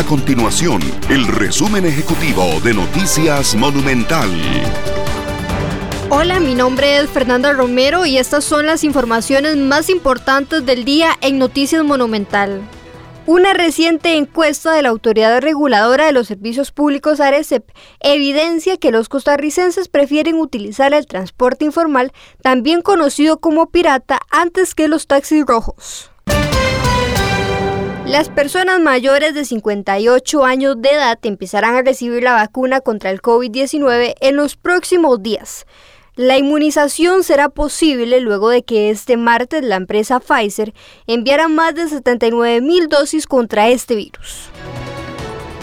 A continuación, el resumen ejecutivo de Noticias Monumental. Hola, mi nombre es Fernanda Romero y estas son las informaciones más importantes del día en Noticias Monumental. Una reciente encuesta de la Autoridad Reguladora de los Servicios Públicos ARECEP evidencia que los costarricenses prefieren utilizar el transporte informal, también conocido como pirata, antes que los taxis rojos. Las personas mayores de 58 años de edad empezarán a recibir la vacuna contra el COVID-19 en los próximos días. La inmunización será posible luego de que este martes la empresa Pfizer enviara más de 79 mil dosis contra este virus.